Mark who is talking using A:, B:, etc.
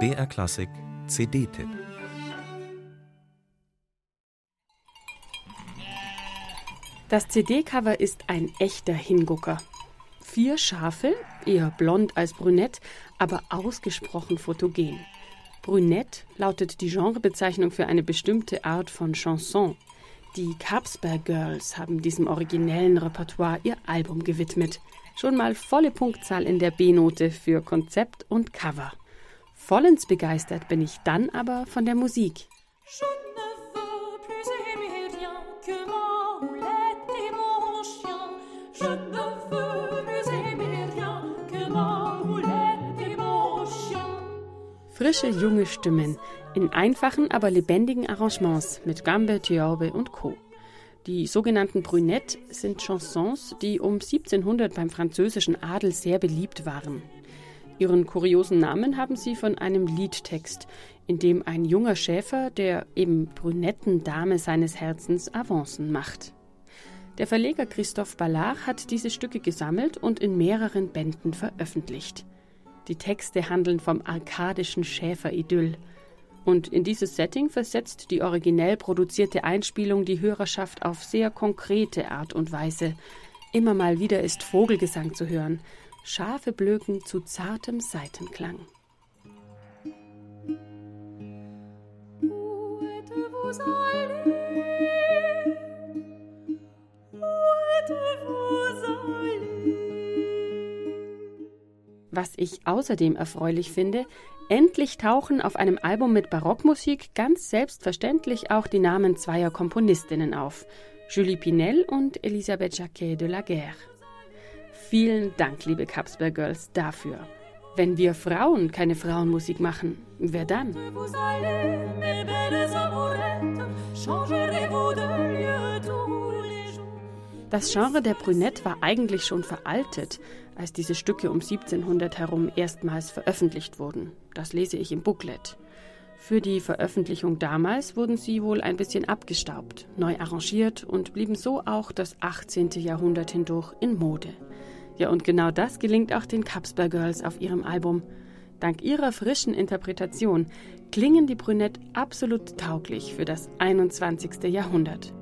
A: BR Klassik CD-Tipp
B: Das CD-Cover ist ein echter Hingucker. Vier Schafe, eher blond als brünett, aber ausgesprochen fotogen. Brünett lautet die Genrebezeichnung für eine bestimmte Art von Chanson. Die Capsberg Girls haben diesem originellen Repertoire ihr Album gewidmet. Schon mal volle Punktzahl in der B-Note für Konzept und Cover. Vollends begeistert bin ich dann aber von der Musik. Frische junge Stimmen in einfachen, aber lebendigen Arrangements mit Gambe, Thiobe und Co. Die sogenannten Brunettes sind Chansons, die um 1700 beim französischen Adel sehr beliebt waren. Ihren kuriosen Namen haben sie von einem Liedtext, in dem ein junger Schäfer der eben brünetten Dame seines Herzens Avancen macht. Der Verleger Christophe Ballard hat diese Stücke gesammelt und in mehreren Bänden veröffentlicht. Die Texte handeln vom arkadischen Schäferidyll. Und in dieses Setting versetzt die originell produzierte Einspielung die Hörerschaft auf sehr konkrete Art und Weise. Immer mal wieder ist Vogelgesang zu hören, Schafe blöken zu zartem Seitenklang. Où Was ich außerdem erfreulich finde, endlich tauchen auf einem Album mit Barockmusik ganz selbstverständlich auch die Namen zweier Komponistinnen auf, Julie Pinel und Elisabeth Jacquet de la Guerre. Vielen Dank, liebe Capsberg Girls, dafür. Wenn wir Frauen keine Frauenmusik machen, wer dann? Das Genre der Brünette war eigentlich schon veraltet, als diese Stücke um 1700 herum erstmals veröffentlicht wurden. Das lese ich im Booklet. Für die Veröffentlichung damals wurden sie wohl ein bisschen abgestaubt, neu arrangiert und blieben so auch das 18. Jahrhundert hindurch in Mode. Ja, und genau das gelingt auch den Capsper Girls auf ihrem Album. Dank ihrer frischen Interpretation klingen die Brünette absolut tauglich für das 21. Jahrhundert.